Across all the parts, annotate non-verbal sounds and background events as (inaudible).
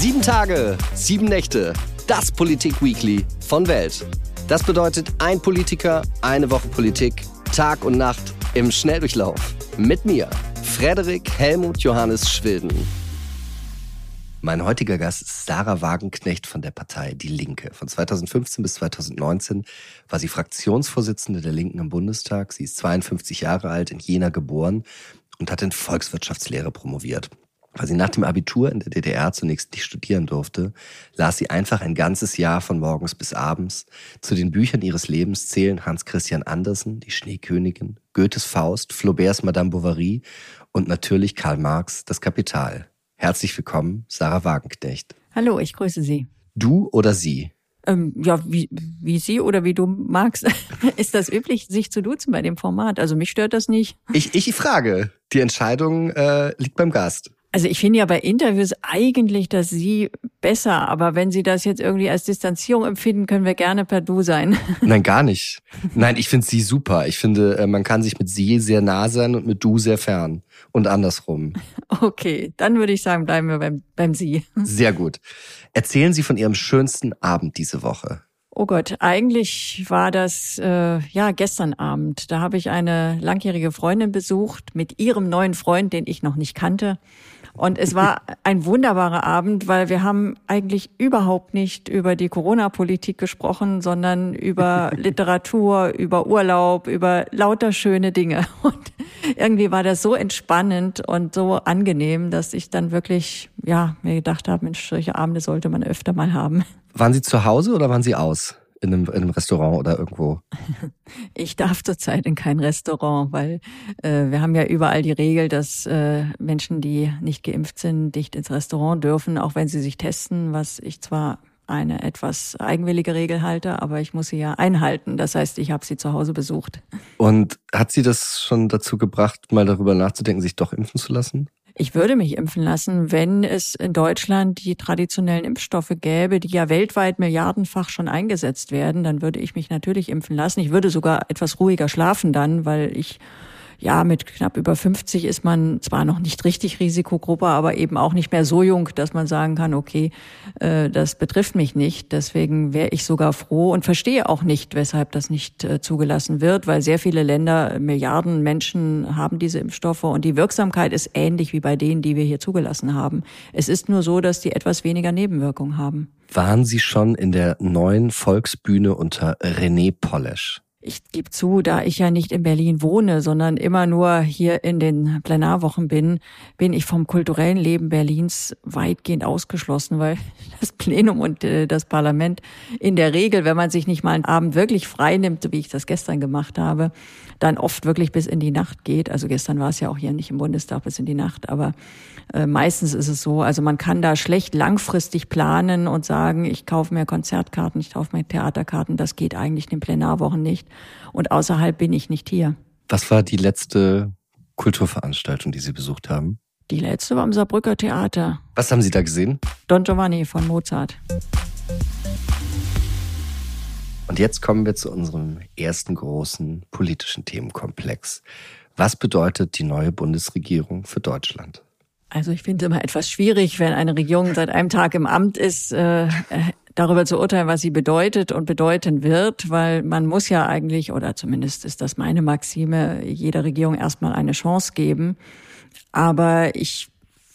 Sieben Tage, sieben Nächte. Das Politik-Weekly von Welt. Das bedeutet ein Politiker, eine Woche Politik, Tag und Nacht im Schnelldurchlauf. Mit mir, Frederik Helmut Johannes Schwilden. Mein heutiger Gast ist Sarah Wagenknecht von der Partei Die Linke. Von 2015 bis 2019 war sie Fraktionsvorsitzende der Linken im Bundestag. Sie ist 52 Jahre alt, in Jena geboren und hat in Volkswirtschaftslehre promoviert. Weil sie nach dem Abitur in der DDR zunächst nicht studieren durfte, las sie einfach ein ganzes Jahr von morgens bis abends. Zu den Büchern ihres Lebens zählen Hans Christian Andersen, Die Schneekönigin, Goethes Faust, Flauberts Madame Bovary und natürlich Karl Marx, Das Kapital. Herzlich willkommen, Sarah Wagenknecht. Hallo, ich grüße Sie. Du oder sie? Ähm, ja, wie, wie Sie oder wie du magst. (laughs) Ist das üblich, sich zu duzen bei dem Format? Also mich stört das nicht. Ich, ich frage. Die Entscheidung äh, liegt beim Gast. Also ich finde ja bei Interviews eigentlich, dass Sie besser, aber wenn Sie das jetzt irgendwie als Distanzierung empfinden, können wir gerne per Du sein. (laughs) Nein, gar nicht. Nein, ich finde Sie super. Ich finde, äh, man kann sich mit Sie sehr nah sein und mit Du sehr fern und andersrum. Okay, dann würde ich sagen, bleiben wir beim, beim Sie. (laughs) Sehr gut. Erzählen Sie von Ihrem schönsten Abend diese Woche. Oh Gott, eigentlich war das äh, ja gestern Abend. Da habe ich eine langjährige Freundin besucht mit ihrem neuen Freund, den ich noch nicht kannte. Und es war ein wunderbarer Abend, weil wir haben eigentlich überhaupt nicht über die Corona-Politik gesprochen, sondern über (laughs) Literatur, über Urlaub, über lauter schöne Dinge. (laughs) Und irgendwie war das so entspannend und so angenehm, dass ich dann wirklich, ja, mir gedacht habe, Mensch, solche Abende sollte man öfter mal haben. Waren Sie zu Hause oder waren Sie aus? In einem, in einem Restaurant oder irgendwo? (laughs) Ich darf zurzeit in kein Restaurant, weil äh, wir haben ja überall die Regel, dass äh, Menschen, die nicht geimpft sind, nicht ins Restaurant dürfen, auch wenn sie sich testen, was ich zwar eine etwas eigenwillige Regel halte, aber ich muss sie ja einhalten. Das heißt, ich habe sie zu Hause besucht. Und hat Sie das schon dazu gebracht, mal darüber nachzudenken, sich doch impfen zu lassen? Ich würde mich impfen lassen, wenn es in Deutschland die traditionellen Impfstoffe gäbe, die ja weltweit milliardenfach schon eingesetzt werden, dann würde ich mich natürlich impfen lassen. Ich würde sogar etwas ruhiger schlafen dann, weil ich ja, mit knapp über 50 ist man zwar noch nicht richtig Risikogruppe, aber eben auch nicht mehr so jung, dass man sagen kann, okay, äh, das betrifft mich nicht. Deswegen wäre ich sogar froh und verstehe auch nicht, weshalb das nicht äh, zugelassen wird, weil sehr viele Länder, Milliarden Menschen haben diese Impfstoffe und die Wirksamkeit ist ähnlich wie bei denen, die wir hier zugelassen haben. Es ist nur so, dass die etwas weniger Nebenwirkungen haben. Waren Sie schon in der neuen Volksbühne unter René Polesch? Ich gebe zu, da ich ja nicht in Berlin wohne, sondern immer nur hier in den Plenarwochen bin, bin ich vom kulturellen Leben Berlins weitgehend ausgeschlossen, weil (laughs) das Plenum und äh, das Parlament in der Regel, wenn man sich nicht mal einen Abend wirklich frei nimmt, so wie ich das gestern gemacht habe, dann oft wirklich bis in die Nacht geht. Also gestern war es ja auch hier nicht im Bundestag bis in die Nacht, aber äh, meistens ist es so, also man kann da schlecht langfristig planen und sagen, ich kaufe mir Konzertkarten, ich kaufe mir Theaterkarten. Das geht eigentlich in den Plenarwochen nicht. Und außerhalb bin ich nicht hier. Was war die letzte Kulturveranstaltung, die Sie besucht haben? Die letzte war im Saarbrücker Theater. Was haben Sie da gesehen? Don Giovanni von Mozart. Und jetzt kommen wir zu unserem ersten großen politischen Themenkomplex. Was bedeutet die neue Bundesregierung für Deutschland? Also ich finde es immer etwas schwierig, wenn eine Regierung seit einem Tag im Amt ist, äh, darüber zu urteilen, was sie bedeutet und bedeuten wird, weil man muss ja eigentlich, oder zumindest ist das meine Maxime, jeder Regierung erstmal eine Chance geben. Aber ich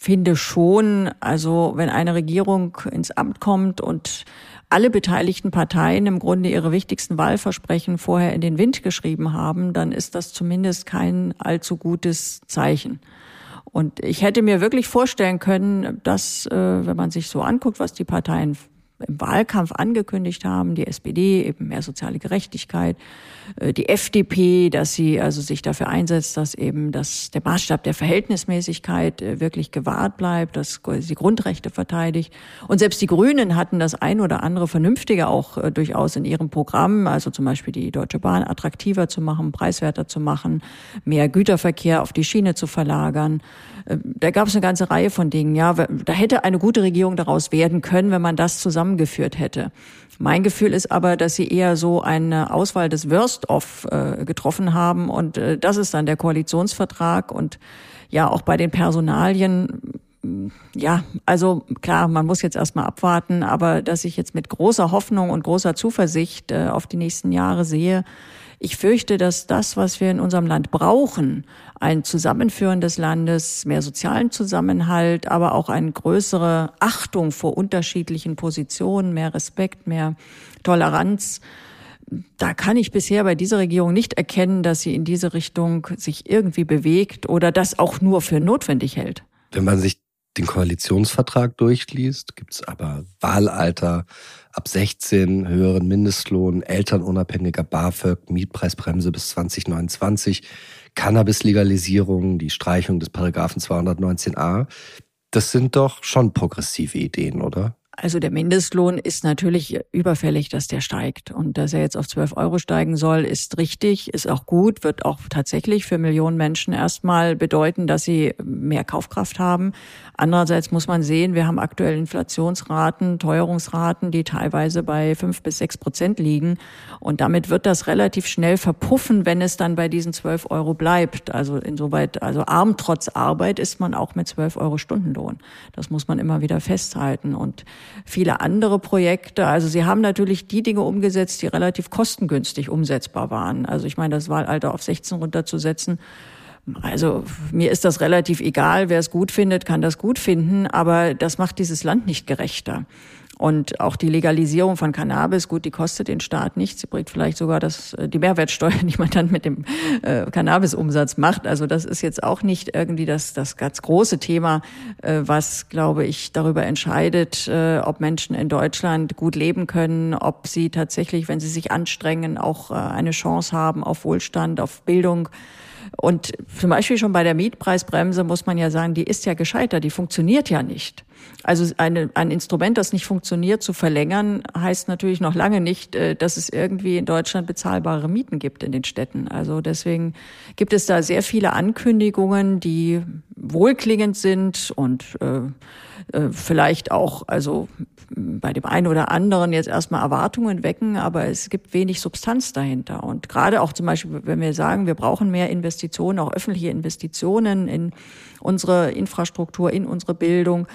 finde schon, also wenn eine Regierung ins Amt kommt und alle beteiligten Parteien im Grunde ihre wichtigsten Wahlversprechen vorher in den Wind geschrieben haben, dann ist das zumindest kein allzu gutes Zeichen. Und ich hätte mir wirklich vorstellen können, dass, äh, wenn man sich so anguckt, was die Parteien im Wahlkampf angekündigt haben, die SPD eben mehr soziale Gerechtigkeit, die FDP, dass sie also sich dafür einsetzt, dass eben das, der Maßstab der Verhältnismäßigkeit äh, wirklich gewahrt bleibt, dass sie Grundrechte verteidigt. Und selbst die Grünen hatten das ein oder andere Vernünftige auch äh, durchaus in ihrem Programm, also zum Beispiel die Deutsche Bahn attraktiver zu machen, preiswerter zu machen, mehr Güterverkehr auf die Schiene zu verlagern. Da gab es eine ganze Reihe von Dingen. Ja, da hätte eine gute Regierung daraus werden können, wenn man das zusammengeführt hätte. Mein Gefühl ist aber, dass sie eher so eine Auswahl des Worst-of äh, getroffen haben. Und äh, das ist dann der Koalitionsvertrag. Und ja auch bei den Personalien ja, also klar, man muss jetzt erstmal abwarten, aber dass ich jetzt mit großer Hoffnung und großer Zuversicht äh, auf die nächsten Jahre sehe, ich fürchte, dass das, was wir in unserem Land brauchen, ein Zusammenführen des Landes, mehr sozialen Zusammenhalt, aber auch eine größere Achtung vor unterschiedlichen Positionen, mehr Respekt, mehr Toleranz, da kann ich bisher bei dieser Regierung nicht erkennen, dass sie in diese Richtung sich irgendwie bewegt oder das auch nur für notwendig hält. Wenn man sich den Koalitionsvertrag durchliest, gibt es aber Wahlalter ab 16, höheren Mindestlohn, elternunabhängiger BAföG, Mietpreisbremse bis 2029, Cannabis-Legalisierung, die Streichung des Paragraphen 219a. Das sind doch schon progressive Ideen, oder? Also der Mindestlohn ist natürlich überfällig, dass der steigt. Und dass er jetzt auf 12 Euro steigen soll, ist richtig, ist auch gut, wird auch tatsächlich für Millionen Menschen erstmal bedeuten, dass sie mehr Kaufkraft haben. Andererseits muss man sehen, wir haben aktuell Inflationsraten, Teuerungsraten, die teilweise bei fünf bis sechs Prozent liegen. Und damit wird das relativ schnell verpuffen, wenn es dann bei diesen 12 Euro bleibt. Also insoweit, also arm trotz Arbeit ist man auch mit 12 Euro Stundenlohn. Das muss man immer wieder festhalten. Und viele andere Projekte. Also sie haben natürlich die Dinge umgesetzt, die relativ kostengünstig umsetzbar waren. Also ich meine, das Wahlalter auf 16 runterzusetzen, also mir ist das relativ egal, wer es gut findet, kann das gut finden, aber das macht dieses Land nicht gerechter. Und auch die Legalisierung von Cannabis, gut, die kostet den Staat nichts. Sie bringt vielleicht sogar das, äh, die Mehrwertsteuer, (laughs) die man dann mit dem äh, Cannabisumsatz macht. Also das ist jetzt auch nicht irgendwie das, das ganz große Thema, äh, was, glaube ich, darüber entscheidet, äh, ob Menschen in Deutschland gut leben können, ob sie tatsächlich, wenn sie sich anstrengen, auch äh, eine Chance haben auf Wohlstand, auf Bildung. Und zum Beispiel schon bei der Mietpreisbremse muss man ja sagen, die ist ja gescheitert, die funktioniert ja nicht. Also eine, ein Instrument, das nicht funktioniert, zu verlängern, heißt natürlich noch lange nicht, äh, dass es irgendwie in Deutschland bezahlbare Mieten gibt in den Städten. Also deswegen gibt es da sehr viele Ankündigungen, die wohlklingend sind und äh, äh, vielleicht auch, also bei dem einen oder anderen jetzt erstmal Erwartungen wecken, aber es gibt wenig Substanz dahinter. Und gerade auch zum Beispiel, wenn wir sagen, wir brauchen mehr Investitionen, auch öffentliche Investitionen in unsere Infrastruktur, in unsere Bildung,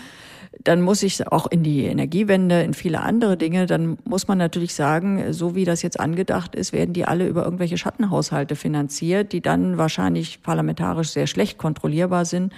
dann muss ich auch in die Energiewende, in viele andere Dinge, dann muss man natürlich sagen, so wie das jetzt angedacht ist, werden die alle über irgendwelche Schattenhaushalte finanziert, die dann wahrscheinlich parlamentarisch sehr schlecht kontrollierbar sind.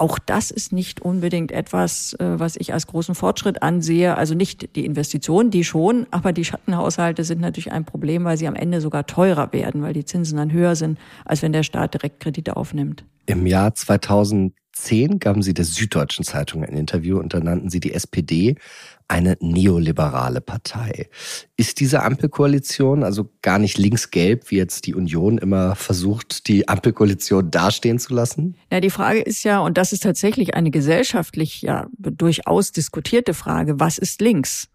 Auch das ist nicht unbedingt etwas, äh, was ich als großen Fortschritt ansehe. Also nicht die Investitionen, die schon, aber die Schattenhaushalte sind natürlich ein Problem, weil sie am Ende sogar teurer werden, weil die Zinsen dann höher sind, als wenn der Staat direkt Kredite aufnimmt. Im Jahr 2010 gaben Sie der Süddeutschen Zeitung ein Interview und da nannten Sie die SPD eine neoliberale Partei. Ist diese Ampelkoalition also gar nicht links-gelb, wie jetzt die Union immer versucht, die Ampelkoalition dastehen zu lassen? Ja, die Frage ist ja, und das ist tatsächlich eine gesellschaftlich ja durchaus diskutierte Frage, was ist links?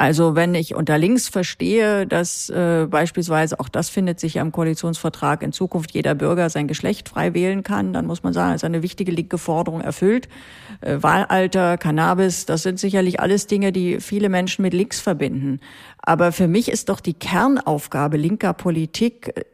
Also wenn ich unter links verstehe, dass äh, beispielsweise, auch das findet sich ja im Koalitionsvertrag, in Zukunft jeder Bürger sein Geschlecht frei wählen kann, dann muss man sagen, ist eine wichtige linke Forderung erfüllt. Äh, Wahlalter, Cannabis, das sind sicherlich alles Dinge, die viele Menschen mit links verbinden. Aber für mich ist doch die Kernaufgabe linker Politik, äh,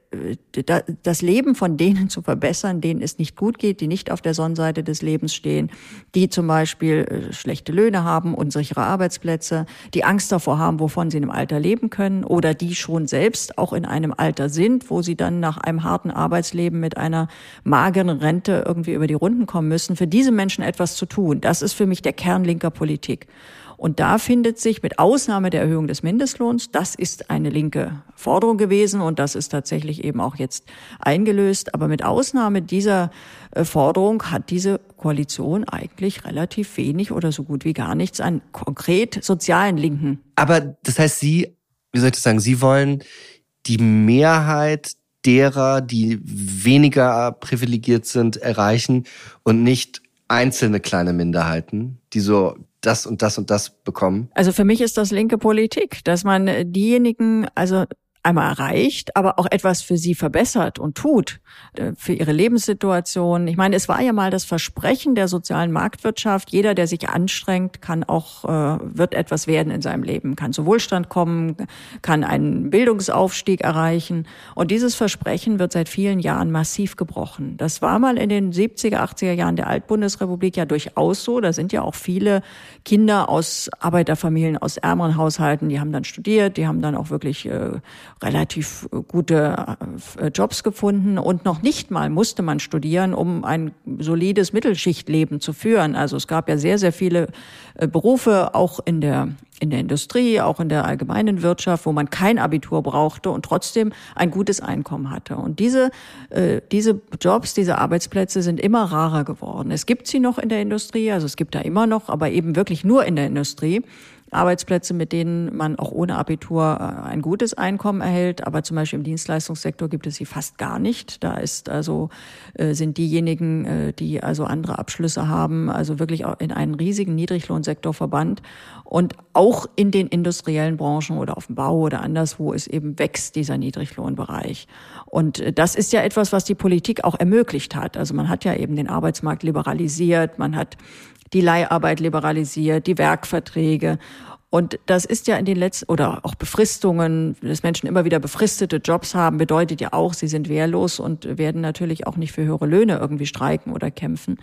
das Leben von denen zu verbessern, denen es nicht gut geht, die nicht auf der Sonnenseite des Lebens stehen, die zum Beispiel äh, schlechte Löhne haben, unsichere Arbeitsplätze, die Angst davor haben, wovon sie im Alter leben können oder die schon selbst auch in einem Alter sind, wo sie dann nach einem harten Arbeitsleben mit einer mageren Rente irgendwie über die Runden kommen müssen. Für diese Menschen etwas zu tun, das ist für mich der Kern linker Politik. Und da findet sich mit Ausnahme der Erhöhung des Mindestlohns, das ist eine linke Forderung gewesen und das ist tatsächlich eben auch jetzt eingelöst. Aber mit Ausnahme dieser äh, Forderung hat diese Koalition eigentlich relativ wenig oder so gut wie gar nichts an konkret sozialen Linken. Aber das heißt, Sie, wie soll ich das sagen, Sie wollen die Mehrheit derer, die weniger privilegiert sind, erreichen und nicht einzelne kleine Minderheiten, die so das und das und das bekommen? Also für mich ist das linke Politik, dass man diejenigen, also einmal erreicht, aber auch etwas für sie verbessert und tut, äh, für ihre Lebenssituation. Ich meine, es war ja mal das Versprechen der sozialen Marktwirtschaft, jeder, der sich anstrengt, kann auch, äh, wird etwas werden in seinem Leben, kann zu Wohlstand kommen, kann einen Bildungsaufstieg erreichen. Und dieses Versprechen wird seit vielen Jahren massiv gebrochen. Das war mal in den 70er, 80er Jahren der Altbundesrepublik ja durchaus so. Da sind ja auch viele Kinder aus Arbeiterfamilien, aus ärmeren Haushalten, die haben dann studiert, die haben dann auch wirklich äh, relativ äh, gute äh, Jobs gefunden und noch nicht mal musste man studieren, um ein solides Mittelschichtleben zu führen. Also es gab ja sehr, sehr viele äh, Berufe, auch in der in der Industrie, auch in der allgemeinen Wirtschaft, wo man kein Abitur brauchte und trotzdem ein gutes Einkommen hatte. Und diese, diese Jobs, diese Arbeitsplätze sind immer rarer geworden. Es gibt sie noch in der Industrie, also es gibt da immer noch, aber eben wirklich nur in der Industrie. Arbeitsplätze, mit denen man auch ohne Abitur äh, ein gutes Einkommen erhält. Aber zum Beispiel im Dienstleistungssektor gibt es sie fast gar nicht. Da ist also, äh, sind diejenigen, äh, die also andere Abschlüsse haben, also wirklich in einen riesigen Niedriglohnsektor verbannt. Und auch in den industriellen Branchen oder auf dem Bau oder anderswo ist eben wächst dieser Niedriglohnbereich. Und das ist ja etwas, was die Politik auch ermöglicht hat. Also man hat ja eben den Arbeitsmarkt liberalisiert, man hat die Leiharbeit liberalisiert, die Werkverträge. Und das ist ja in den letzten, oder auch Befristungen, dass Menschen immer wieder befristete Jobs haben, bedeutet ja auch, sie sind wehrlos und werden natürlich auch nicht für höhere Löhne irgendwie streiken oder kämpfen.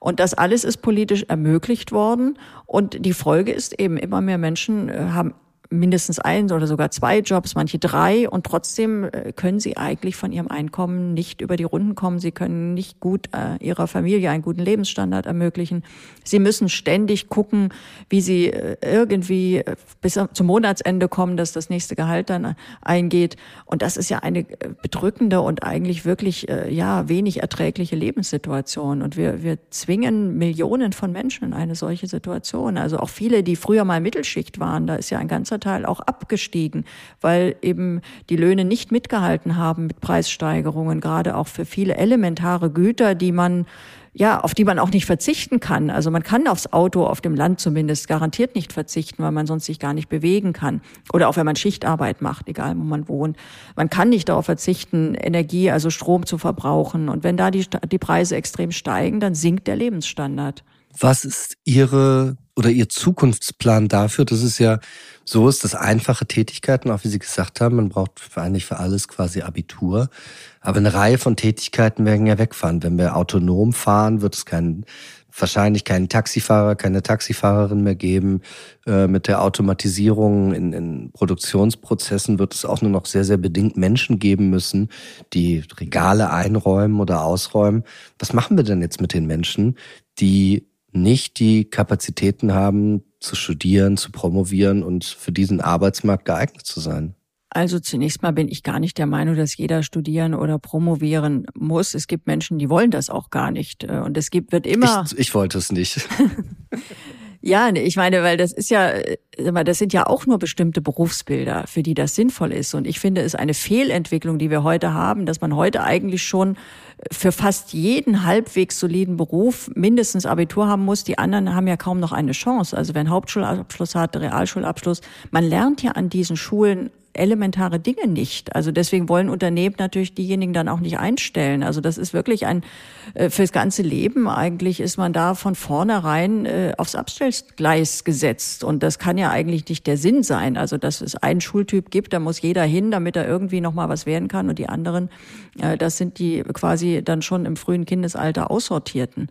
Und das alles ist politisch ermöglicht worden. Und die Folge ist eben, immer mehr Menschen äh, haben mindestens ein oder sogar zwei Jobs, manche drei und trotzdem äh, können sie eigentlich von ihrem Einkommen nicht über die Runden kommen. Sie können nicht gut äh, ihrer Familie einen guten Lebensstandard ermöglichen. Sie müssen ständig gucken, wie sie äh, irgendwie äh, bis zum Monatsende kommen, dass das nächste Gehalt dann eingeht. Und das ist ja eine bedrückende und eigentlich wirklich äh, ja wenig erträgliche Lebenssituation. Und wir, wir zwingen Millionen von Menschen in eine solche Situation. Also auch viele, die früher mal Mittelschicht waren, da ist ja ein ganzer Teil auch abgestiegen, weil eben die Löhne nicht mitgehalten haben mit Preissteigerungen, gerade auch für viele elementare Güter, die man ja, auf die man auch nicht verzichten kann. Also man kann aufs Auto auf dem Land zumindest garantiert nicht verzichten, weil man sonst sich gar nicht bewegen kann. Oder auch wenn man Schichtarbeit macht, egal wo man wohnt. Man kann nicht darauf verzichten, Energie, also Strom zu verbrauchen. Und wenn da die, die Preise extrem steigen, dann sinkt der Lebensstandard. Was ist Ihre oder Ihr Zukunftsplan dafür? Das ist ja so ist, dass einfache Tätigkeiten, auch wie Sie gesagt haben, man braucht eigentlich für alles quasi Abitur. Aber eine Reihe von Tätigkeiten werden ja wegfahren. Wenn wir autonom fahren, wird es keinen wahrscheinlich keinen Taxifahrer, keine Taxifahrerin mehr geben. Äh, mit der Automatisierung in, in Produktionsprozessen wird es auch nur noch sehr, sehr bedingt Menschen geben müssen, die Regale einräumen oder ausräumen. Was machen wir denn jetzt mit den Menschen, die nicht die Kapazitäten haben, zu studieren, zu promovieren und für diesen Arbeitsmarkt geeignet zu sein? Also zunächst mal bin ich gar nicht der Meinung, dass jeder studieren oder promovieren muss. Es gibt Menschen, die wollen das auch gar nicht. Und es gibt, wird immer. Ich, ich wollte es nicht. (laughs) Ja, ich meine, weil das ist ja, das sind ja auch nur bestimmte Berufsbilder, für die das sinnvoll ist. Und ich finde es eine Fehlentwicklung, die wir heute haben, dass man heute eigentlich schon für fast jeden halbwegs soliden Beruf mindestens Abitur haben muss. Die anderen haben ja kaum noch eine Chance. Also wenn Hauptschulabschluss hat, Realschulabschluss, man lernt ja an diesen Schulen elementare Dinge nicht. Also deswegen wollen Unternehmen natürlich diejenigen dann auch nicht einstellen. Also das ist wirklich ein äh, fürs ganze Leben eigentlich ist man da von vornherein äh, aufs Abstellgleis gesetzt und das kann ja eigentlich nicht der Sinn sein. Also dass es einen Schultyp gibt, da muss jeder hin, damit er irgendwie noch mal was werden kann und die anderen, äh, das sind die quasi dann schon im frühen Kindesalter aussortierten.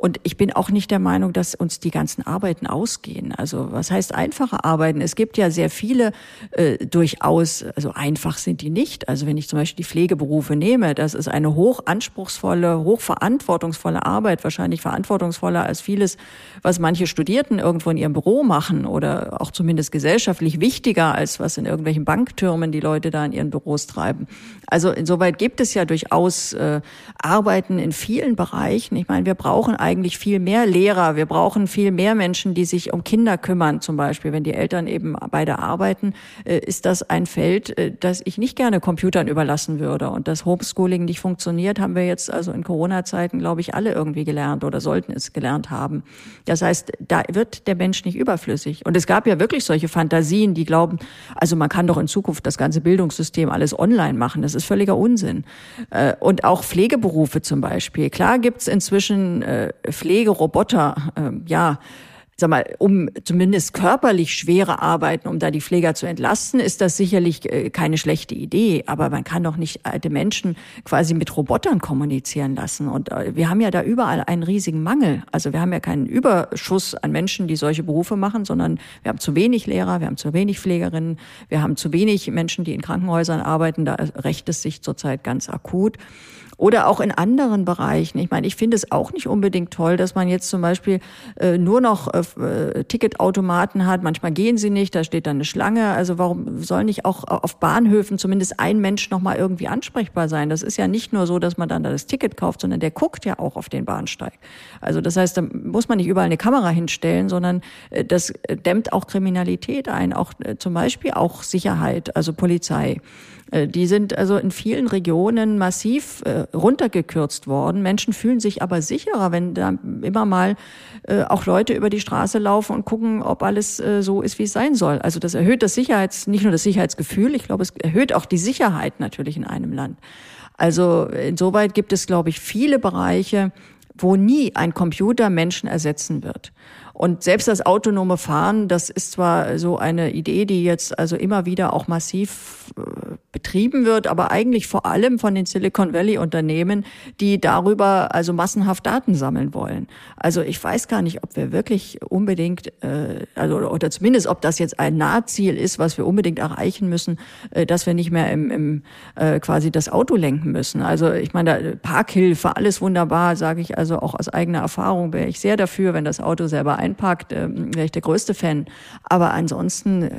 Und ich bin auch nicht der Meinung, dass uns die ganzen Arbeiten ausgehen. Also was heißt einfache Arbeiten? Es gibt ja sehr viele äh, durchaus, also einfach sind die nicht. Also wenn ich zum Beispiel die Pflegeberufe nehme, das ist eine hoch anspruchsvolle, hoch verantwortungsvolle Arbeit, wahrscheinlich verantwortungsvoller als vieles, was manche Studierten irgendwo in ihrem Büro machen oder auch zumindest gesellschaftlich wichtiger als was in irgendwelchen Banktürmen die Leute da in ihren Büros treiben. Also insoweit gibt es ja durchaus äh, Arbeiten in vielen Bereichen. Ich meine, wir brauchen eigentlich viel mehr Lehrer. Wir brauchen viel mehr Menschen, die sich um Kinder kümmern, zum Beispiel. Wenn die Eltern eben beide arbeiten, äh, ist das ein Feld, äh, das ich nicht gerne Computern überlassen würde. Und das Homeschooling nicht funktioniert, haben wir jetzt also in Corona-Zeiten, glaube ich, alle irgendwie gelernt oder sollten es gelernt haben. Das heißt, da wird der Mensch nicht überflüssig. Und es gab ja wirklich solche Fantasien, die glauben, also man kann doch in Zukunft das ganze Bildungssystem alles online machen. Das ist völliger Unsinn. Äh, und auch Pflegeberufe zum Beispiel. Klar gibt's inzwischen Pflegeroboter, ähm, ja, sag mal, um zumindest körperlich schwere Arbeiten, um da die Pfleger zu entlasten, ist das sicherlich äh, keine schlechte Idee. Aber man kann doch nicht alte Menschen quasi mit Robotern kommunizieren lassen. Und äh, wir haben ja da überall einen riesigen Mangel. Also wir haben ja keinen Überschuss an Menschen, die solche Berufe machen, sondern wir haben zu wenig Lehrer, wir haben zu wenig Pflegerinnen, wir haben zu wenig Menschen, die in Krankenhäusern arbeiten. Da rächt es sich zurzeit ganz akut. Oder auch in anderen Bereichen. Ich meine, ich finde es auch nicht unbedingt toll, dass man jetzt zum Beispiel äh, nur noch äh, Ticketautomaten hat. Manchmal gehen sie nicht, da steht dann eine Schlange. Also warum soll nicht auch auf Bahnhöfen zumindest ein Mensch noch mal irgendwie ansprechbar sein? Das ist ja nicht nur so, dass man dann da das Ticket kauft, sondern der guckt ja auch auf den Bahnsteig. Also das heißt, da muss man nicht überall eine Kamera hinstellen, sondern äh, das dämmt auch Kriminalität ein, auch äh, zum Beispiel auch Sicherheit, also Polizei. Äh, die sind also in vielen Regionen massiv äh, runtergekürzt worden. Menschen fühlen sich aber sicherer, wenn da immer mal äh, auch Leute über die Straße laufen und gucken, ob alles so ist, wie es sein soll. Also das erhöht das Sicherheits, nicht nur das Sicherheitsgefühl, ich glaube, es erhöht auch die Sicherheit natürlich in einem Land. Also insoweit gibt es, glaube ich, viele Bereiche, wo nie ein Computer Menschen ersetzen wird. Und selbst das autonome Fahren, das ist zwar so eine Idee, die jetzt also immer wieder auch massiv betrieben wird, aber eigentlich vor allem von den Silicon Valley Unternehmen, die darüber also massenhaft Daten sammeln wollen. Also ich weiß gar nicht, ob wir wirklich unbedingt, äh, also oder zumindest ob das jetzt ein Nahziel ist, was wir unbedingt erreichen müssen, äh, dass wir nicht mehr im, im äh, quasi das Auto lenken müssen. Also ich meine, Parkhilfe, alles wunderbar, sage ich also auch aus eigener Erfahrung, wäre ich sehr dafür, wenn das Auto selber ein einpackt, äh, wäre ich der größte Fan. Aber ansonsten, äh,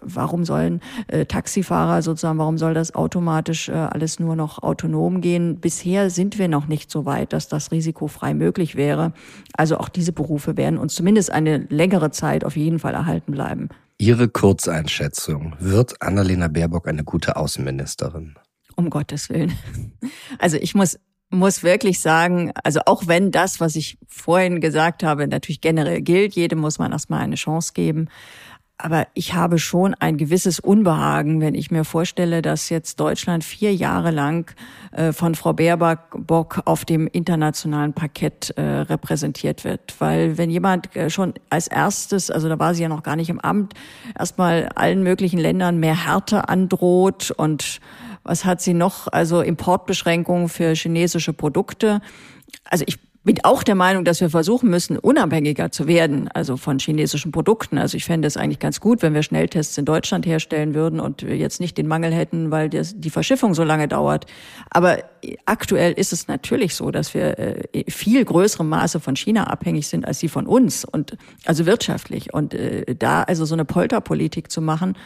warum sollen äh, Taxifahrer sozusagen, warum soll das automatisch äh, alles nur noch autonom gehen? Bisher sind wir noch nicht so weit, dass das risikofrei möglich wäre. Also auch diese Berufe werden uns zumindest eine längere Zeit auf jeden Fall erhalten bleiben. Ihre Kurzeinschätzung. Wird Annalena Baerbock eine gute Außenministerin? Um Gottes Willen. Also ich muss muss wirklich sagen, also auch wenn das, was ich vorhin gesagt habe, natürlich generell gilt, jedem muss man erstmal eine Chance geben. Aber ich habe schon ein gewisses Unbehagen, wenn ich mir vorstelle, dass jetzt Deutschland vier Jahre lang äh, von Frau Baerbock auf dem internationalen Parkett äh, repräsentiert wird. Weil wenn jemand äh, schon als erstes, also da war sie ja noch gar nicht im Amt, erstmal allen möglichen Ländern mehr Härte androht und was hat sie noch? Also Importbeschränkungen für chinesische Produkte. Also ich bin auch der Meinung, dass wir versuchen müssen, unabhängiger zu werden, also von chinesischen Produkten. Also ich fände es eigentlich ganz gut, wenn wir Schnelltests in Deutschland herstellen würden und wir jetzt nicht den Mangel hätten, weil die Verschiffung so lange dauert. Aber aktuell ist es natürlich so, dass wir äh, viel größerem Maße von China abhängig sind als sie von uns und also wirtschaftlich. Und äh, da also so eine Polterpolitik zu machen,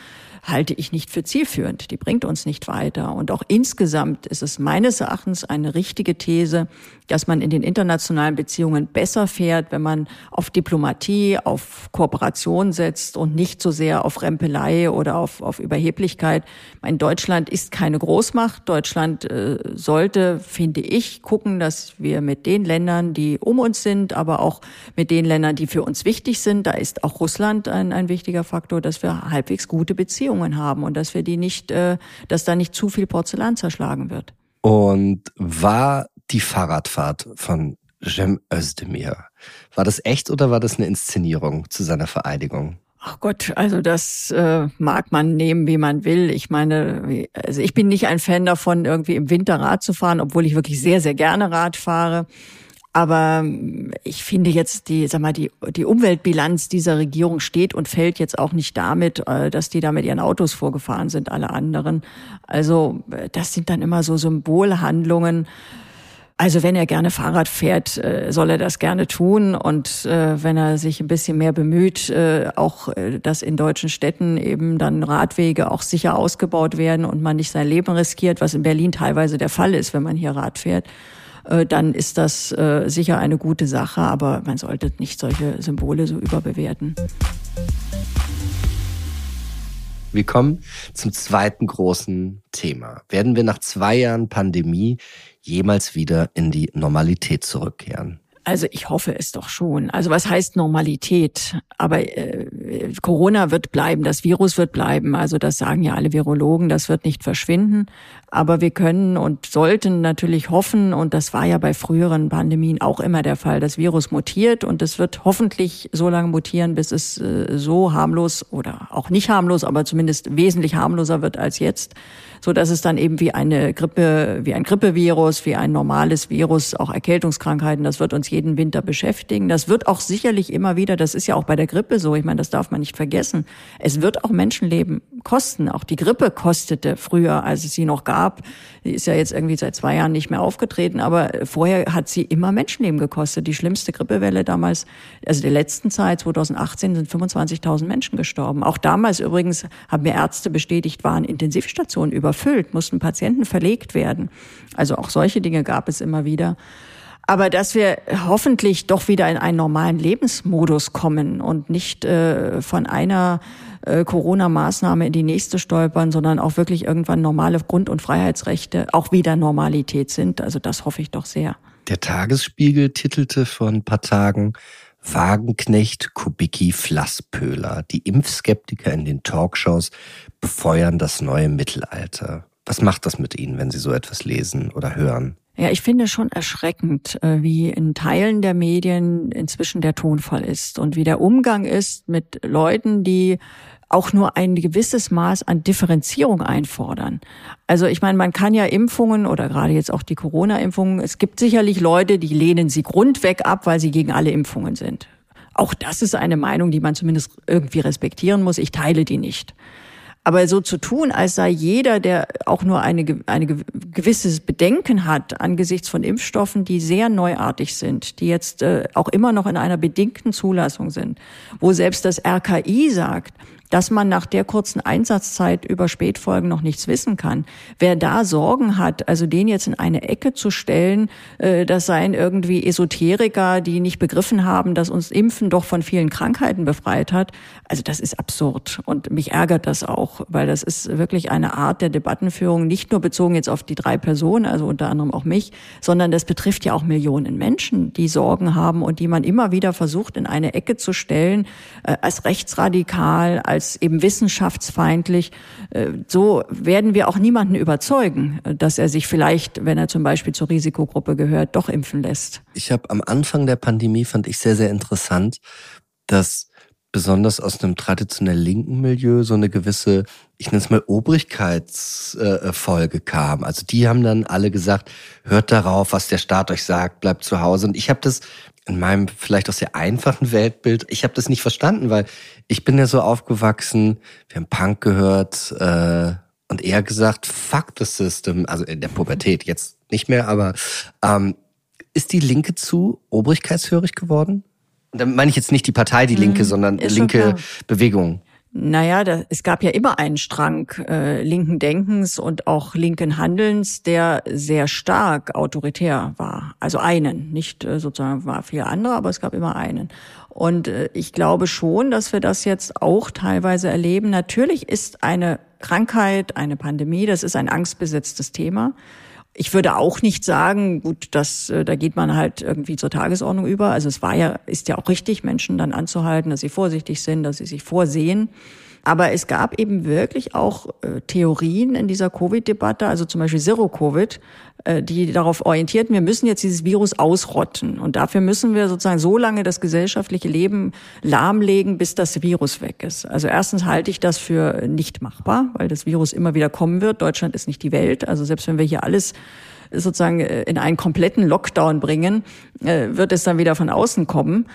halte ich nicht für zielführend. Die bringt uns nicht weiter. Und auch insgesamt ist es meines Erachtens eine richtige These, dass man in den internationalen Beziehungen besser fährt, wenn man auf Diplomatie, auf Kooperation setzt und nicht so sehr auf Rempelei oder auf, auf Überheblichkeit. Mein Deutschland ist keine Großmacht. Deutschland äh, sollte, finde ich, gucken, dass wir mit den Ländern, die um uns sind, aber auch mit den Ländern, die für uns wichtig sind, da ist auch Russland ein, ein wichtiger Faktor, dass wir halbwegs gute Beziehungen haben und dass wir die nicht, äh, dass da nicht zu viel Porzellan zerschlagen wird. Und war die Fahrradfahrt von Cem Özdemir. War das echt oder war das eine Inszenierung zu seiner Vereidigung? Ach Gott, also das äh, mag man nehmen, wie man will. Ich meine, also ich bin nicht ein Fan davon, irgendwie im Winter Rad zu fahren, obwohl ich wirklich sehr, sehr gerne Rad fahre. Aber ähm, ich finde jetzt die, sag mal, die, die Umweltbilanz dieser Regierung steht und fällt jetzt auch nicht damit, äh, dass die da mit ihren Autos vorgefahren sind, alle anderen. Also äh, das sind dann immer so Symbolhandlungen. Also wenn er gerne Fahrrad fährt, äh, soll er das gerne tun. Und wenn er sich ein bisschen mehr bemüht, auch, dass in deutschen Städten eben dann Radwege auch sicher ausgebaut werden und man nicht sein Leben riskiert, was in Berlin teilweise der Fall ist, wenn man hier Rad fährt äh, dann ist das äh, sicher eine gute Sache, aber man sollte nicht solche Symbole so überbewerten. Wir kommen zum zweiten großen Thema. Werden wir nach zwei Jahren Pandemie jemals wieder in die Normalität zurückkehren? Also ich hoffe es doch schon. Also was heißt Normalität? Aber äh, Corona wird bleiben, das Virus wird bleiben. Also das sagen ja alle Virologen, das wird nicht verschwinden. Aber wir können und sollten natürlich hoffen, und das war ja bei früheren Pandemien auch immer der Fall, das Virus mutiert und es wird hoffentlich so lange mutieren, bis es äh, so harmlos oder auch nicht harmlos, aber zumindest wesentlich harmloser wird als jetzt so dass es dann eben wie eine Grippe, wie ein Grippevirus, wie ein normales Virus, auch Erkältungskrankheiten, das wird uns jeden Winter beschäftigen. Das wird auch sicherlich immer wieder, das ist ja auch bei der Grippe so, ich meine, das darf man nicht vergessen. Es wird auch Menschenleben kosten. Auch die Grippe kostete früher, als es sie noch gab. Die ist ja jetzt irgendwie seit zwei Jahren nicht mehr aufgetreten, aber vorher hat sie immer Menschenleben gekostet. Die schlimmste Grippewelle damals, also der letzten Zeit, 2018, sind 25.000 Menschen gestorben. Auch damals übrigens haben mir Ärzte bestätigt, waren Intensivstationen über überfüllt, mussten Patienten verlegt werden. Also auch solche Dinge gab es immer wieder. Aber dass wir hoffentlich doch wieder in einen normalen Lebensmodus kommen und nicht äh, von einer äh, Corona-Maßnahme in die nächste stolpern, sondern auch wirklich irgendwann normale Grund- und Freiheitsrechte auch wieder Normalität sind. Also das hoffe ich doch sehr. Der Tagesspiegel titelte vor ein paar Tagen Wagenknecht, Kubicki, Flasspöhler. Die Impfskeptiker in den Talkshows befeuern das neue Mittelalter. Was macht das mit Ihnen, wenn Sie so etwas lesen oder hören? Ja, ich finde schon erschreckend, äh, wie in Teilen der Medien inzwischen der Tonfall ist und wie der Umgang ist mit Leuten, die auch nur ein gewisses Maß an Differenzierung einfordern. Also ich meine, man kann ja Impfungen oder gerade jetzt auch die Corona-Impfungen, es gibt sicherlich Leute, die lehnen sie grundweg ab, weil sie gegen alle Impfungen sind. Auch das ist eine Meinung, die man zumindest irgendwie respektieren muss. Ich teile die nicht. Aber so zu tun, als sei jeder, der auch nur eine, eine gewisses Bedenken hat angesichts von Impfstoffen, die sehr neuartig sind, die jetzt äh, auch immer noch in einer bedingten Zulassung sind, wo selbst das RKI sagt, dass man nach der kurzen Einsatzzeit über Spätfolgen noch nichts wissen kann. Wer da Sorgen hat, also den jetzt in eine Ecke zu stellen, äh, das seien irgendwie Esoteriker, die nicht begriffen haben, dass uns Impfen doch von vielen Krankheiten befreit hat, also das ist absurd und mich ärgert das auch, weil das ist wirklich eine Art der Debattenführung, nicht nur bezogen jetzt auf die drei Personen, also unter anderem auch mich, sondern das betrifft ja auch Millionen Menschen, die Sorgen haben und die man immer wieder versucht in eine Ecke zu stellen, äh, als rechtsradikal, als als eben wissenschaftsfeindlich. Äh, so werden wir auch niemanden überzeugen, dass er sich vielleicht, wenn er zum Beispiel zur Risikogruppe gehört, doch impfen lässt. Ich habe am Anfang der Pandemie fand ich sehr, sehr interessant, dass besonders aus einem traditionell linken Milieu so eine gewisse, ich nenne es mal Obrigkeitsfolge kam. Also die haben dann alle gesagt, hört darauf, was der Staat euch sagt, bleibt zu Hause. Und ich habe das in meinem vielleicht auch sehr einfachen Weltbild, ich habe das nicht verstanden, weil ich bin ja so aufgewachsen, wir haben Punk gehört äh, und eher gesagt, fuck the system, also in der Pubertät, jetzt nicht mehr, aber ähm, ist die Linke zu obrigkeitshörig geworden? Und dann meine ich jetzt nicht die Partei, die Linke, mhm, sondern linke Bewegung. Naja, da, es gab ja immer einen Strang äh, linken Denkens und auch linken Handelns, der sehr stark autoritär war. Also einen, nicht äh, sozusagen war viele andere, aber es gab immer einen. Und äh, ich glaube schon, dass wir das jetzt auch teilweise erleben. Natürlich ist eine Krankheit, eine Pandemie, das ist ein angstbesetztes Thema. Ich würde auch nicht sagen, gut, das, äh, da geht man halt irgendwie zur Tagesordnung über. Also es war ja, ist ja auch richtig, Menschen dann anzuhalten, dass sie vorsichtig sind, dass sie sich vorsehen. Aber es gab eben wirklich auch äh, Theorien in dieser Covid-Debatte, also zum Beispiel Zero-Covid, äh, die darauf orientierten, wir müssen jetzt dieses Virus ausrotten. Und dafür müssen wir sozusagen so lange das gesellschaftliche Leben lahmlegen, bis das Virus weg ist. Also erstens halte ich das für nicht machbar, weil das Virus immer wieder kommen wird. Deutschland ist nicht die Welt. Also selbst wenn wir hier alles sozusagen äh, in einen kompletten Lockdown bringen, äh, wird es dann wieder von außen kommen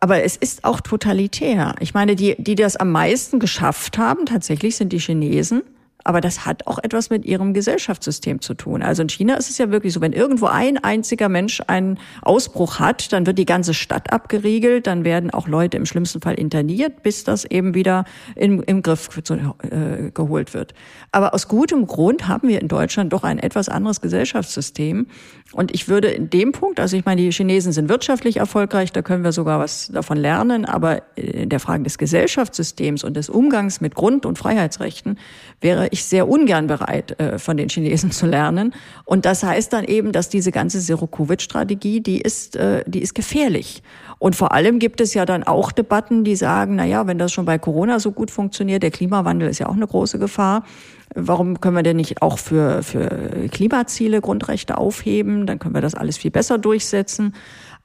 aber es ist auch totalitär. Ich meine, die, die das am meisten geschafft haben, tatsächlich sind die Chinesen. Aber das hat auch etwas mit ihrem Gesellschaftssystem zu tun. Also in China ist es ja wirklich so, wenn irgendwo ein einziger Mensch einen Ausbruch hat, dann wird die ganze Stadt abgeriegelt, dann werden auch Leute im schlimmsten Fall interniert, bis das eben wieder im, im Griff äh, geholt wird. Aber aus gutem Grund haben wir in Deutschland doch ein etwas anderes Gesellschaftssystem. Und ich würde in dem Punkt, also ich meine, die Chinesen sind wirtschaftlich erfolgreich, da können wir sogar was davon lernen, aber in der Frage des Gesellschaftssystems und des Umgangs mit Grund- und Freiheitsrechten wäre ich sehr ungern bereit, äh, von den Chinesen (laughs) zu lernen. Und das heißt dann eben, dass diese ganze Zero-Covid-Strategie, die ist, äh, die ist gefährlich. Und vor allem gibt es ja dann auch Debatten, die sagen, na ja, wenn das schon bei Corona so gut funktioniert, der Klimawandel ist ja auch eine große Gefahr. Warum können wir denn nicht auch für, für Klimaziele Grundrechte aufheben? Dann können wir das alles viel besser durchsetzen.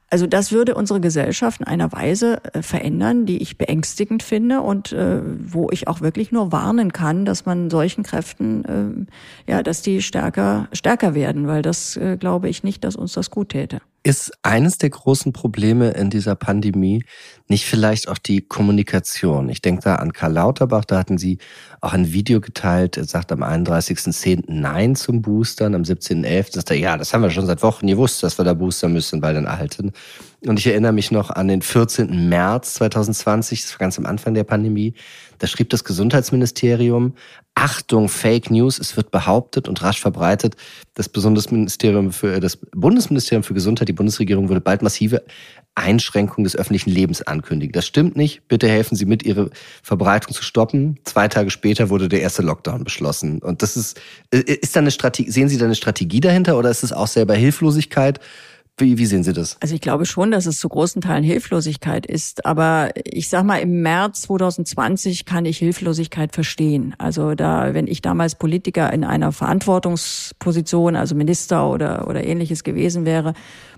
Also das würde unsere Gesellschaft in einer Weise äh, verändern, die ich beängstigend finde und äh, wo ich auch wirklich nur warnen kann, dass man solchen Kräften, äh, ja, dass die stärker stärker werden, weil das äh, glaube ich nicht, dass uns das gut täte. Ist eines der großen Probleme in dieser Pandemie nicht vielleicht auch die Kommunikation? Ich denke da an Karl Lauterbach, da hatten Sie auch ein Video geteilt, er sagt am 31.10. Nein zum Boostern, am 17.11. sagt er, ja, das haben wir schon seit Wochen gewusst, dass wir da boostern müssen bei den Alten. Und ich erinnere mich noch an den 14. März 2020, das war ganz am Anfang der Pandemie, da schrieb das Gesundheitsministerium, Achtung, Fake News, es wird behauptet und rasch verbreitet, das Bundesministerium für, das Bundesministerium für Gesundheit, die Bundesregierung würde bald massive Einschränkungen des öffentlichen Lebens ankündigen. Das stimmt nicht. Bitte helfen Sie mit, ihre Verbreitung zu stoppen. Zwei Tage später wurde der erste Lockdown beschlossen. Und das ist, ist da eine Strategie, sehen Sie da eine Strategie dahinter oder ist es auch selber Hilflosigkeit? Wie, wie sehen Sie das? Also ich glaube schon, dass es zu großen Teilen Hilflosigkeit ist. Aber ich sag mal, im März 2020 kann ich Hilflosigkeit verstehen. Also da, wenn ich damals Politiker in einer Verantwortungsposition, also Minister oder, oder ähnliches gewesen wäre,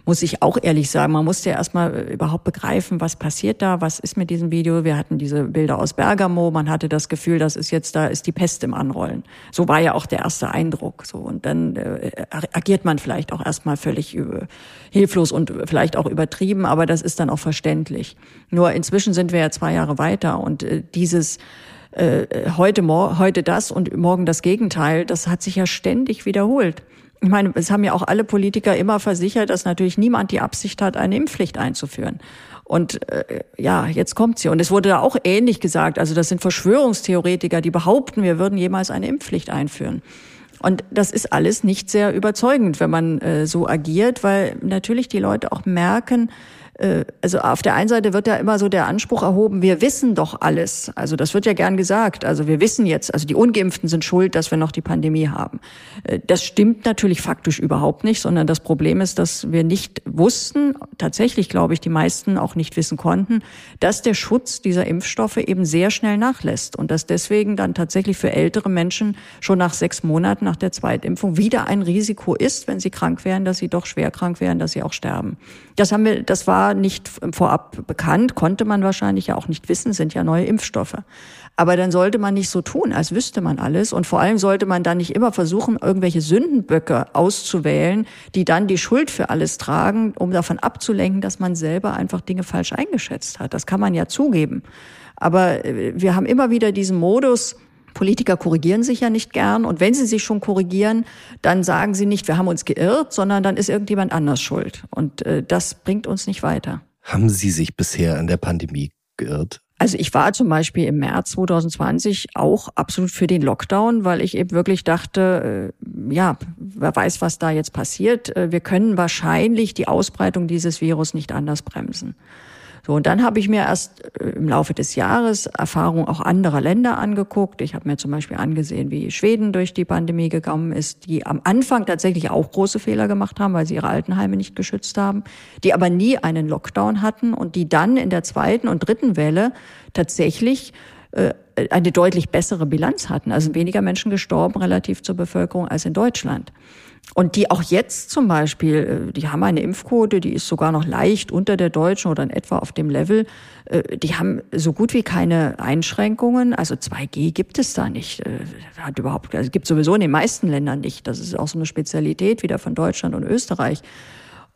muss ich auch ehrlich sagen, man musste ja erstmal äh, überhaupt begreifen, was passiert da, was ist mit diesem Video. Wir hatten diese Bilder aus Bergamo, man hatte das Gefühl, das ist jetzt, da ist die Pest im Anrollen. So war ja auch der erste Eindruck. So Und dann äh, agiert man vielleicht auch erstmal völlig über, hilflos und vielleicht auch übertrieben, aber das ist dann auch verständlich. Nur inzwischen sind wir ja zwei Jahre weiter und äh, dieses äh, heute, heute das und morgen das Gegenteil, das hat sich ja ständig wiederholt. Ich meine, es haben ja auch alle Politiker immer versichert, dass natürlich niemand die Absicht hat, eine Impfpflicht einzuführen. Und äh, ja, jetzt kommt sie. Und es wurde da auch ähnlich gesagt. Also das sind Verschwörungstheoretiker, die behaupten, wir würden jemals eine Impfpflicht einführen. Und das ist alles nicht sehr überzeugend, wenn man äh, so agiert, weil natürlich die Leute auch merken, also auf der einen Seite wird ja immer so der Anspruch erhoben, wir wissen doch alles. Also das wird ja gern gesagt. Also wir wissen jetzt, also die Ungeimpften sind schuld, dass wir noch die Pandemie haben. Äh, das stimmt natürlich faktisch überhaupt nicht, sondern das Problem ist, dass wir nicht wussten, tatsächlich glaube ich, die meisten auch nicht wissen konnten, dass der Schutz dieser Impfstoffe eben sehr schnell nachlässt und dass deswegen dann tatsächlich für ältere Menschen schon nach sechs Monaten nach der Zweitimpfung wieder ein Risiko ist, wenn sie krank wären, dass sie doch schwer krank wären, dass sie auch sterben. Das haben wir, das war nicht vorab bekannt, konnte man wahrscheinlich ja auch nicht wissen, sind ja neue Impfstoffe. Aber dann sollte man nicht so tun, als wüsste man alles. Und vor allem sollte man dann nicht immer versuchen, irgendwelche Sündenböcke auszuwählen, die dann die Schuld für alles tragen, um davon abzulenken, dass man selber einfach Dinge falsch eingeschätzt hat. Das kann man ja zugeben. Aber äh, wir haben immer wieder diesen Modus, Politiker korrigieren sich ja nicht gern. Und wenn sie sich schon korrigieren, dann sagen sie nicht, wir haben uns geirrt, sondern dann ist irgendjemand anders schuld. Und äh, das bringt uns nicht weiter. Haben Sie sich bisher in der Pandemie geirrt? Also ich war zum Beispiel im März 2020 auch absolut für den Lockdown, weil ich eben wirklich dachte, äh, ja, wer weiß, was da jetzt passiert. Äh, wir können wahrscheinlich die Ausbreitung dieses Virus nicht anders bremsen. So, und dann habe ich mir erst äh, im Laufe des Jahres Erfahrungen auch anderer Länder angeguckt. Ich habe mir zum Beispiel angesehen, wie Schweden durch die Pandemie gekommen ist, die am Anfang tatsächlich auch große Fehler gemacht haben, weil sie ihre Altenheime nicht geschützt haben, die aber nie einen Lockdown hatten und die dann in der zweiten und dritten Welle tatsächlich äh, eine deutlich bessere Bilanz hatten. Also weniger Menschen gestorben relativ zur Bevölkerung als in Deutschland. Und die auch jetzt zum Beispiel, äh, die haben eine Impfquote, die ist sogar noch leicht unter der deutschen oder in etwa auf dem Level. Äh, die haben so gut wie keine Einschränkungen. Also 2G gibt es da nicht. Äh, hat überhaupt, also gibt sowieso in den meisten Ländern nicht. Das ist auch so eine Spezialität wieder von Deutschland und Österreich.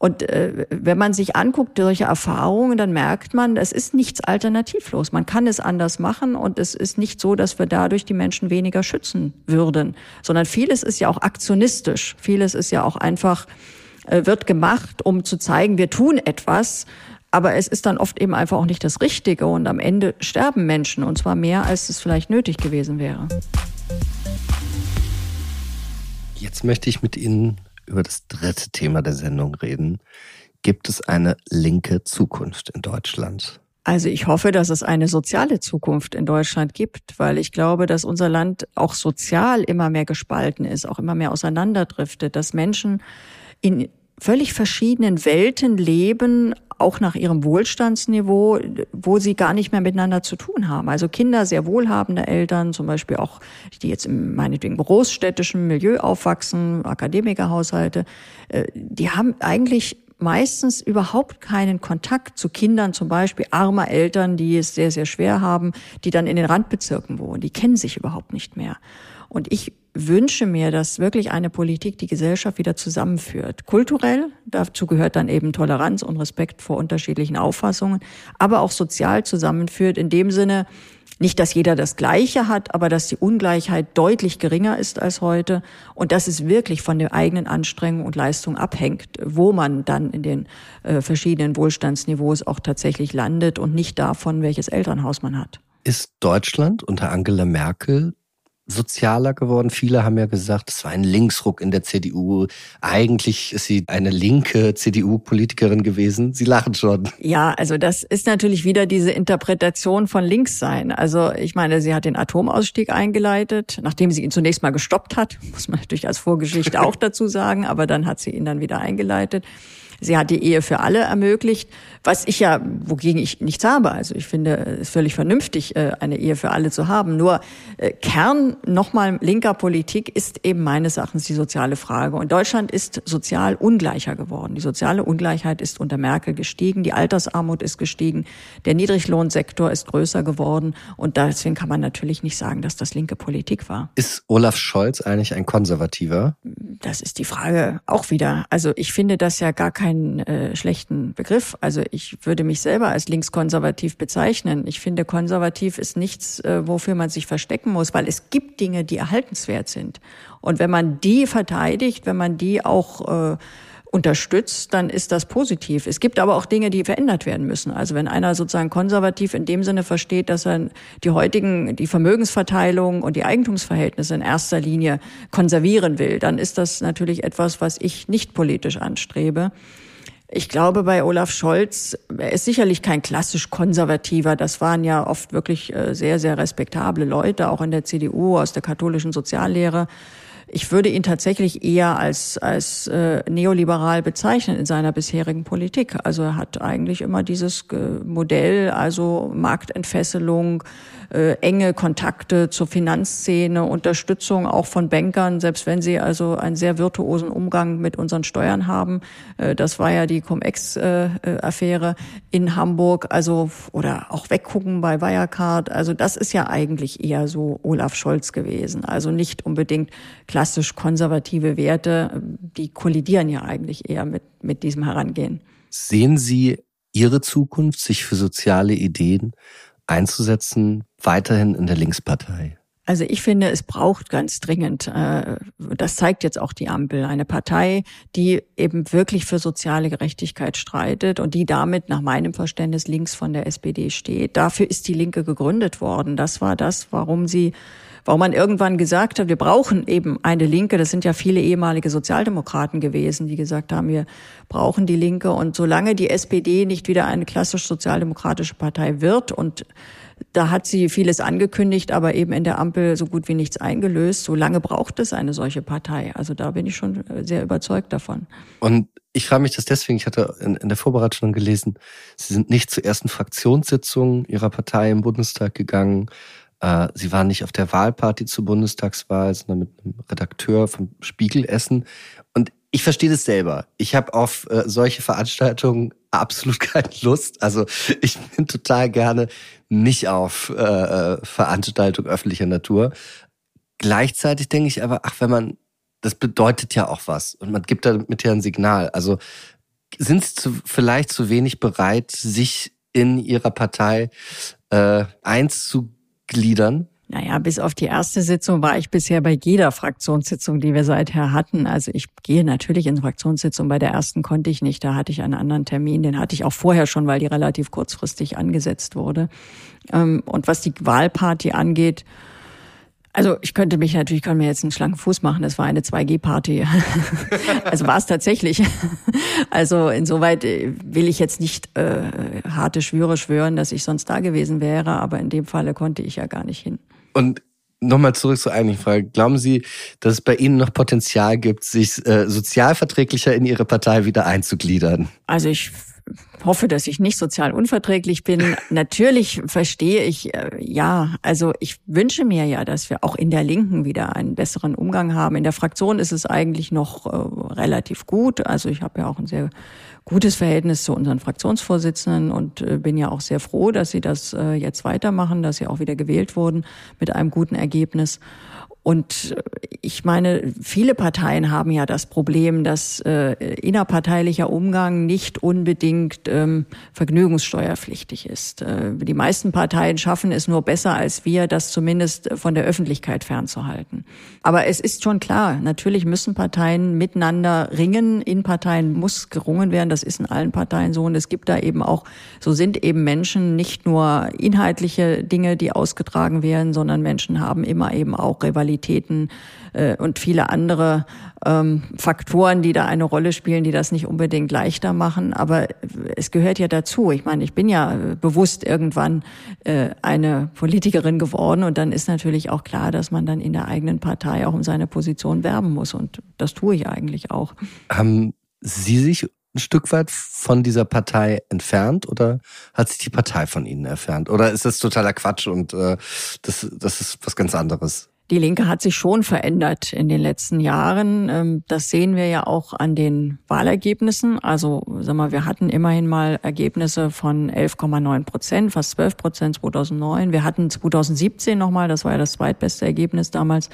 Und äh, wenn man sich anguckt, solche Erfahrungen, dann merkt man, es ist nichts alternativlos. Man kann es anders machen und es ist nicht so, dass wir dadurch die Menschen weniger schützen würden, sondern vieles ist ja auch aktionistisch. Vieles ist ja auch einfach, äh, wird gemacht, um zu zeigen, wir tun etwas. Aber es ist dann oft eben einfach auch nicht das Richtige und am Ende sterben Menschen und zwar mehr, als es vielleicht nötig gewesen wäre. Jetzt möchte ich mit Ihnen über das dritte Thema der Sendung reden. Gibt es eine linke Zukunft in Deutschland? Also ich hoffe, dass es eine soziale Zukunft in Deutschland gibt, weil ich glaube, dass unser Land auch sozial immer mehr gespalten ist, auch immer mehr auseinanderdriftet, dass Menschen in völlig verschiedenen Welten leben, auch nach ihrem Wohlstandsniveau, wo sie gar nicht mehr miteinander zu tun haben. Also Kinder sehr wohlhabende Eltern, zum Beispiel auch, die jetzt im meinetwegen großstädtischen Milieu aufwachsen, Akademikerhaushalte, äh, die haben eigentlich meistens überhaupt keinen Kontakt zu Kindern, zum Beispiel armer Eltern, die es sehr, sehr schwer haben, die dann in den Randbezirken wohnen. Die kennen sich überhaupt nicht mehr. Und ich wünsche mir, dass wirklich eine Politik die Gesellschaft wieder zusammenführt. Kulturell, dazu gehört dann eben Toleranz und Respekt vor unterschiedlichen Auffassungen, aber auch sozial zusammenführt, in dem Sinne, nicht, dass jeder das Gleiche hat, aber dass die Ungleichheit deutlich geringer ist als heute und dass es wirklich von der eigenen Anstrengung und Leistung abhängt, wo man dann in den äh, verschiedenen Wohlstandsniveaus auch tatsächlich landet und nicht davon, welches Elternhaus man hat. Ist Deutschland unter Angela Merkel sozialer geworden. Viele haben ja gesagt, es war ein Linksruck in der CDU. Eigentlich ist sie eine linke CDU-Politikerin gewesen. Sie lachen schon. Ja, also das ist natürlich wieder diese Interpretation von links sein. Also ich meine, sie hat den Atomausstieg eingeleitet, nachdem sie ihn zunächst mal gestoppt hat, (laughs) muss man natürlich als Vorgeschichte auch (laughs) dazu sagen, aber dann hat sie ihn dann wieder eingeleitet. Sie hat die Ehe für alle ermöglicht, was ich ja, wogegen ich nichts habe. Also ich finde es völlig vernünftig, äh, eine Ehe für alle zu haben. Nur äh, Kern nochmal linker Politik ist eben meines Erachtens die soziale Frage. Und Deutschland ist sozial ungleicher geworden. Die soziale Ungleichheit ist unter Merkel gestiegen, die Altersarmut ist gestiegen, der Niedriglohnsektor ist größer geworden. Und deswegen kann man natürlich nicht sagen, dass das linke Politik war. Ist Olaf Scholz eigentlich ein Konservativer? Das ist die Frage auch wieder. Also ich finde das ja gar kein keinen äh, schlechten Begriff. Also ich würde mich selber als linkskonservativ bezeichnen. Ich finde, konservativ ist nichts, äh, wofür man sich verstecken muss, weil es gibt Dinge, die erhaltenswert sind. Und wenn man die verteidigt, wenn man die auch äh, unterstützt, dann ist das positiv. Es gibt aber auch Dinge, die verändert werden müssen. Also wenn einer sozusagen konservativ in dem Sinne versteht, dass er die heutigen, die Vermögensverteilung und die Eigentumsverhältnisse in erster Linie konservieren will, dann ist das natürlich etwas, was ich nicht politisch anstrebe. Ich glaube, bei Olaf Scholz, er ist sicherlich kein klassisch konservativer. Das waren ja oft wirklich äh, sehr, sehr respektable Leute, auch in der CDU, aus der katholischen Soziallehre. Ich würde ihn tatsächlich eher als, als äh, neoliberal bezeichnen in seiner bisherigen Politik. Also er hat eigentlich immer dieses äh, Modell, also Marktentfesselung, äh, enge Kontakte zur Finanzszene, Unterstützung auch von Bankern, selbst wenn sie also einen sehr virtuosen Umgang mit unseren Steuern haben. Äh, das war ja die Cum-Ex-Affäre in Hamburg, also oder auch weggucken bei Wirecard. Also das ist ja eigentlich eher so Olaf Scholz gewesen. Also nicht unbedingt klassisch konservative Werte, die kollidieren ja eigentlich eher mit, mit diesem Herangehen. Sehen Sie Ihre Zukunft, sich für soziale Ideen einzusetzen, weiterhin in der Linkspartei? Also ich finde, es braucht ganz dringend, äh, das zeigt jetzt auch die Ampel, eine Partei, die eben wirklich für soziale Gerechtigkeit streitet und die damit nach meinem Verständnis links von der SPD steht. Dafür ist die Linke gegründet worden. Das war das, warum sie warum man irgendwann gesagt hat, wir brauchen eben eine Linke. Das sind ja viele ehemalige Sozialdemokraten gewesen, die gesagt haben, wir brauchen die Linke. Und solange die SPD nicht wieder eine klassisch sozialdemokratische Partei wird und da hat sie vieles angekündigt, aber eben in der Ampel so gut wie nichts eingelöst. So lange braucht es eine solche Partei. Also da bin ich schon sehr überzeugt davon. Und ich frage mich das deswegen, ich hatte in, in der Vorbereitung gelesen, Sie sind nicht zur ersten Fraktionssitzung Ihrer Partei im Bundestag gegangen. Äh, sie waren nicht auf der Wahlparty zur Bundestagswahl, sondern mit einem Redakteur vom Spiegel essen. Und ich verstehe das selber. Ich habe auf äh, solche Veranstaltungen absolut (laughs) keine Lust. Also ich bin total gerne nicht auf äh, Veranstaltungen öffentlicher Natur. Gleichzeitig denke ich aber, ach, wenn man, das bedeutet ja auch was und man gibt damit ja ein Signal. Also sind Sie zu, vielleicht zu wenig bereit, sich in Ihrer Partei äh, einzugliedern? Naja, bis auf die erste Sitzung war ich bisher bei jeder Fraktionssitzung, die wir seither hatten. Also ich gehe natürlich in Fraktionssitzung. Bei der ersten konnte ich nicht. Da hatte ich einen anderen Termin. Den hatte ich auch vorher schon, weil die relativ kurzfristig angesetzt wurde. Ähm, und was die Wahlparty angeht, also ich könnte mich natürlich, kann mir jetzt einen schlanken Fuß machen. Das war eine 2G-Party. (laughs) also war es tatsächlich. (laughs) Also insoweit äh, will ich jetzt nicht äh, harte Schwüre schwören, dass ich sonst da gewesen wäre, aber in dem Falle konnte ich ja gar nicht hin. Und nochmal zurück zur eigentlichen Frage. Glauben Sie, dass es bei Ihnen noch Potenzial gibt, sich äh, sozialverträglicher in Ihre Partei wieder einzugliedern? Also ich hoffe, dass ich nicht sozial unverträglich bin. (laughs) Natürlich verstehe ich, äh, ja, also ich wünsche mir ja, dass wir auch in der Linken wieder einen besseren Umgang haben. In der Fraktion ist es eigentlich noch äh, relativ gut. Also ich habe ja auch ein sehr gutes Verhältnis zu unseren Fraktionsvorsitzenden und äh, bin ja auch sehr froh, dass sie das äh, jetzt weitermachen, dass sie auch wieder gewählt wurden mit einem guten Ergebnis. Und ich meine, viele Parteien haben ja das Problem, dass äh, innerparteilicher Umgang nicht unbedingt ähm, vergnügungssteuerpflichtig ist. Äh, die meisten Parteien schaffen es nur besser als wir, das zumindest von der Öffentlichkeit fernzuhalten. Aber es ist schon klar, natürlich müssen Parteien miteinander ringen. In Parteien muss gerungen werden. Das ist in allen Parteien so. Und es gibt da eben auch, so sind eben Menschen nicht nur inhaltliche Dinge, die ausgetragen werden, sondern Menschen haben immer eben auch Rivalität Qualitäten äh, und viele andere ähm, Faktoren, die da eine Rolle spielen, die das nicht unbedingt leichter machen. Aber es gehört ja dazu. Ich meine, ich bin ja bewusst irgendwann äh, eine Politikerin geworden und dann ist natürlich auch klar, dass man dann in der eigenen Partei auch um seine Position werben muss. Und das tue ich eigentlich auch. Haben Sie sich ein Stück weit von dieser Partei entfernt oder hat sich die Partei von Ihnen entfernt? Oder ist das totaler Quatsch und äh, das, das ist was ganz anderes? Die Linke hat sich schon verändert in den letzten Jahren. Ähm, das sehen wir ja auch an den Wahlergebnissen. Also, sag mal, wir hatten immerhin mal Ergebnisse von 11,9 Prozent, fast 12 Prozent 2009. Wir hatten 2017 nochmal, das war ja das zweitbeste Ergebnis damals,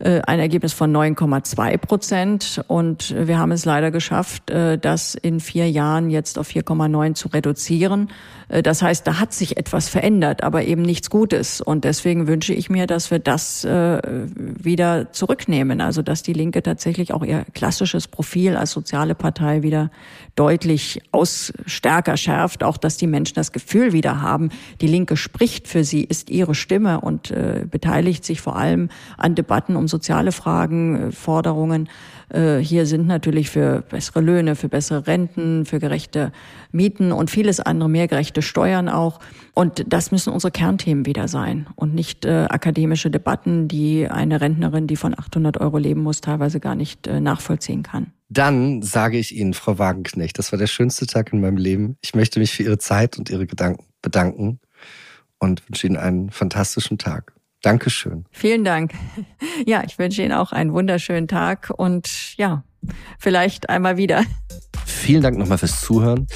ein Ergebnis von 9,2 Prozent. Und wir haben es leider geschafft, äh, das in vier Jahren jetzt auf 4,9 zu reduzieren. Äh, das heißt, da hat sich etwas verändert, aber eben nichts Gutes. Und deswegen wünsche ich mir, dass wir das wieder zurücknehmen. Also, dass die Linke tatsächlich auch ihr klassisches Profil als soziale Partei wieder deutlich aus stärker schärft. Auch, dass die Menschen das Gefühl wieder haben, die Linke spricht für sie, ist ihre Stimme und beteiligt sich vor allem an Debatten um soziale Fragen, äh, Forderungen. Äh, hier sind natürlich für bessere Löhne, für bessere Renten, für gerechte Mieten und vieles andere, mehr gerechte Steuern auch. Und das müssen unsere Kernthemen wieder sein und nicht äh, akademische Debatten, die eine Rentnerin, die von 800 Euro leben muss, teilweise gar nicht äh, nachvollziehen kann. Dann sage ich Ihnen, Frau Wagenknecht, das war der schönste Tag in meinem Leben. Ich möchte mich für Ihre Zeit und Ihre Gedanken bedanken und wünsche Ihnen einen fantastischen Tag. Dankeschön. Vielen Dank. (laughs) Ja, ich wünsche Ihnen auch einen wunderschönen Tag und ja, vielleicht einmal wieder. Vielen Dank nochmal fürs Zuhören.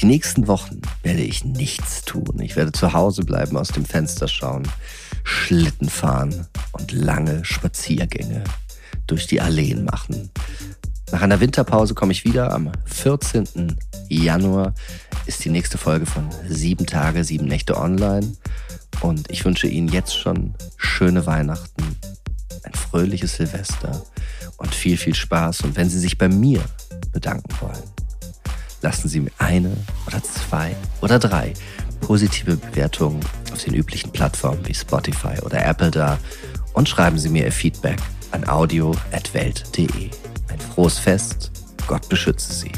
Die nächsten Wochen werde ich nichts tun. Ich werde zu Hause bleiben, aus dem Fenster schauen, Schlitten fahren und lange Spaziergänge durch die Alleen machen. Nach einer Winterpause komme ich wieder. Am 14. Januar ist die nächste Folge von Sieben Tage, Sieben Nächte online. Und ich wünsche Ihnen jetzt schon schöne Weihnachten, ein fröhliches Silvester und viel, viel Spaß. Und wenn Sie sich bei mir bedanken wollen, lassen Sie mir eine oder zwei oder drei positive Bewertungen auf den üblichen Plattformen wie Spotify oder Apple da und schreiben Sie mir Ihr Feedback an audio.welt.de. Ein frohes Fest, Gott beschütze Sie.